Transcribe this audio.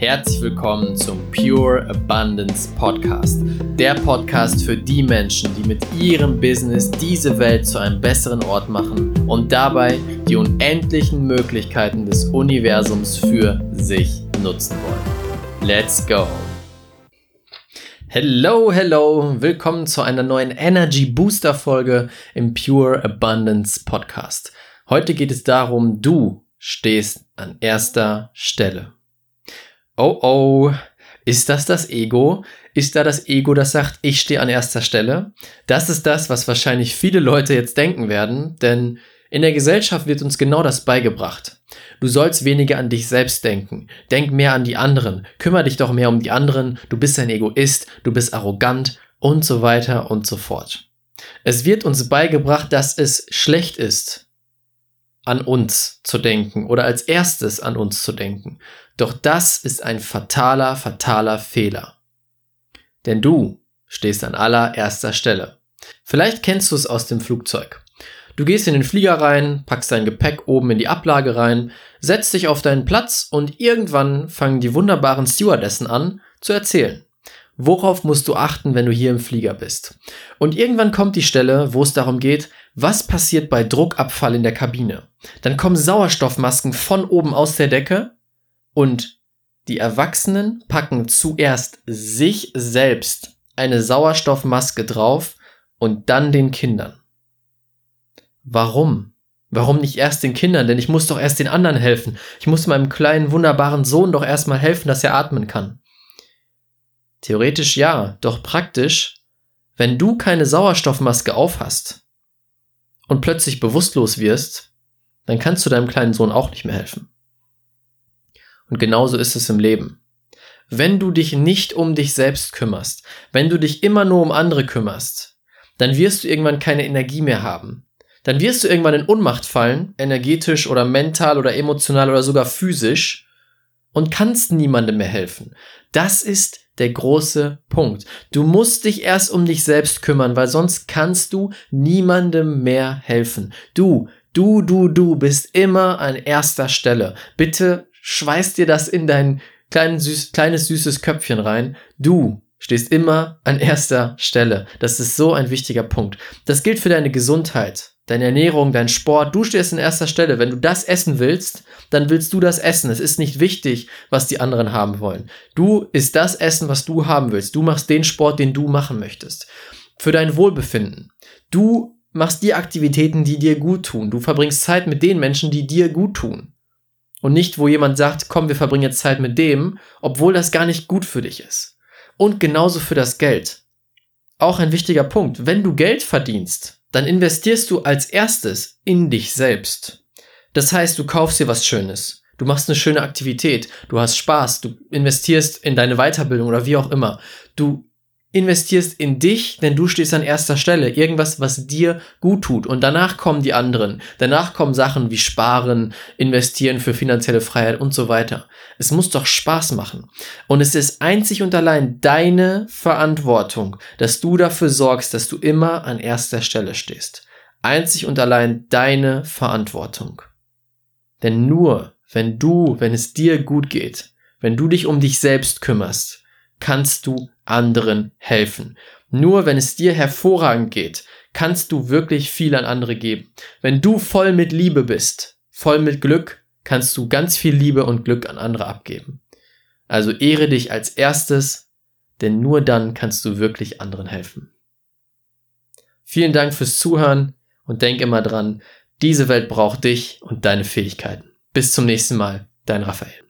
Herzlich willkommen zum Pure Abundance Podcast. Der Podcast für die Menschen, die mit ihrem Business diese Welt zu einem besseren Ort machen und dabei die unendlichen Möglichkeiten des Universums für sich nutzen wollen. Let's go! Hello, hello, willkommen zu einer neuen Energy Booster Folge im Pure Abundance Podcast. Heute geht es darum, du stehst an erster Stelle. Oh oh, ist das das Ego? Ist da das Ego, das sagt, ich stehe an erster Stelle? Das ist das, was wahrscheinlich viele Leute jetzt denken werden, denn in der Gesellschaft wird uns genau das beigebracht. Du sollst weniger an dich selbst denken. Denk mehr an die anderen. Kümmer dich doch mehr um die anderen. Du bist ein Egoist. Du bist arrogant und so weiter und so fort. Es wird uns beigebracht, dass es schlecht ist, an uns zu denken oder als erstes an uns zu denken. Doch das ist ein fataler, fataler Fehler. Denn du stehst an allererster Stelle. Vielleicht kennst du es aus dem Flugzeug. Du gehst in den Flieger rein, packst dein Gepäck oben in die Ablage rein, setzt dich auf deinen Platz und irgendwann fangen die wunderbaren Stewardessen an zu erzählen. Worauf musst du achten, wenn du hier im Flieger bist? Und irgendwann kommt die Stelle, wo es darum geht, was passiert bei Druckabfall in der Kabine? Dann kommen Sauerstoffmasken von oben aus der Decke und die Erwachsenen packen zuerst sich selbst eine Sauerstoffmaske drauf und dann den Kindern. Warum? Warum nicht erst den Kindern? Denn ich muss doch erst den anderen helfen. Ich muss meinem kleinen, wunderbaren Sohn doch erstmal helfen, dass er atmen kann. Theoretisch ja, doch praktisch, wenn du keine Sauerstoffmaske aufhast und plötzlich bewusstlos wirst, dann kannst du deinem kleinen Sohn auch nicht mehr helfen. Und genauso ist es im Leben. Wenn du dich nicht um dich selbst kümmerst, wenn du dich immer nur um andere kümmerst, dann wirst du irgendwann keine Energie mehr haben. Dann wirst du irgendwann in Unmacht fallen, energetisch oder mental oder emotional oder sogar physisch, und kannst niemandem mehr helfen. Das ist der große Punkt. Du musst dich erst um dich selbst kümmern, weil sonst kannst du niemandem mehr helfen. Du, du, du, du bist immer an erster Stelle. Bitte schweiß dir das in dein klein, süß, kleines süßes Köpfchen rein. Du stehst immer an erster Stelle. Das ist so ein wichtiger Punkt. Das gilt für deine Gesundheit deine Ernährung, dein Sport, du stehst in erster Stelle. Wenn du das essen willst, dann willst du das essen. Es ist nicht wichtig, was die anderen haben wollen. Du isst das Essen, was du haben willst. Du machst den Sport, den du machen möchtest. Für dein Wohlbefinden. Du machst die Aktivitäten, die dir gut tun. Du verbringst Zeit mit den Menschen, die dir gut tun. Und nicht, wo jemand sagt, komm, wir verbringen jetzt Zeit mit dem, obwohl das gar nicht gut für dich ist. Und genauso für das Geld. Auch ein wichtiger Punkt. Wenn du Geld verdienst, dann investierst du als erstes in dich selbst. Das heißt, du kaufst dir was Schönes. Du machst eine schöne Aktivität. Du hast Spaß. Du investierst in deine Weiterbildung oder wie auch immer. Du investierst in dich, denn du stehst an erster Stelle. Irgendwas, was dir gut tut. Und danach kommen die anderen. Danach kommen Sachen wie Sparen, Investieren für finanzielle Freiheit und so weiter. Es muss doch Spaß machen. Und es ist einzig und allein deine Verantwortung, dass du dafür sorgst, dass du immer an erster Stelle stehst. Einzig und allein deine Verantwortung. Denn nur, wenn du, wenn es dir gut geht, wenn du dich um dich selbst kümmerst, kannst du anderen helfen. Nur wenn es dir hervorragend geht, kannst du wirklich viel an andere geben. Wenn du voll mit Liebe bist, voll mit Glück, kannst du ganz viel Liebe und Glück an andere abgeben. Also ehre dich als erstes, denn nur dann kannst du wirklich anderen helfen. Vielen Dank fürs Zuhören und denk immer dran, diese Welt braucht dich und deine Fähigkeiten. Bis zum nächsten Mal, dein Raphael.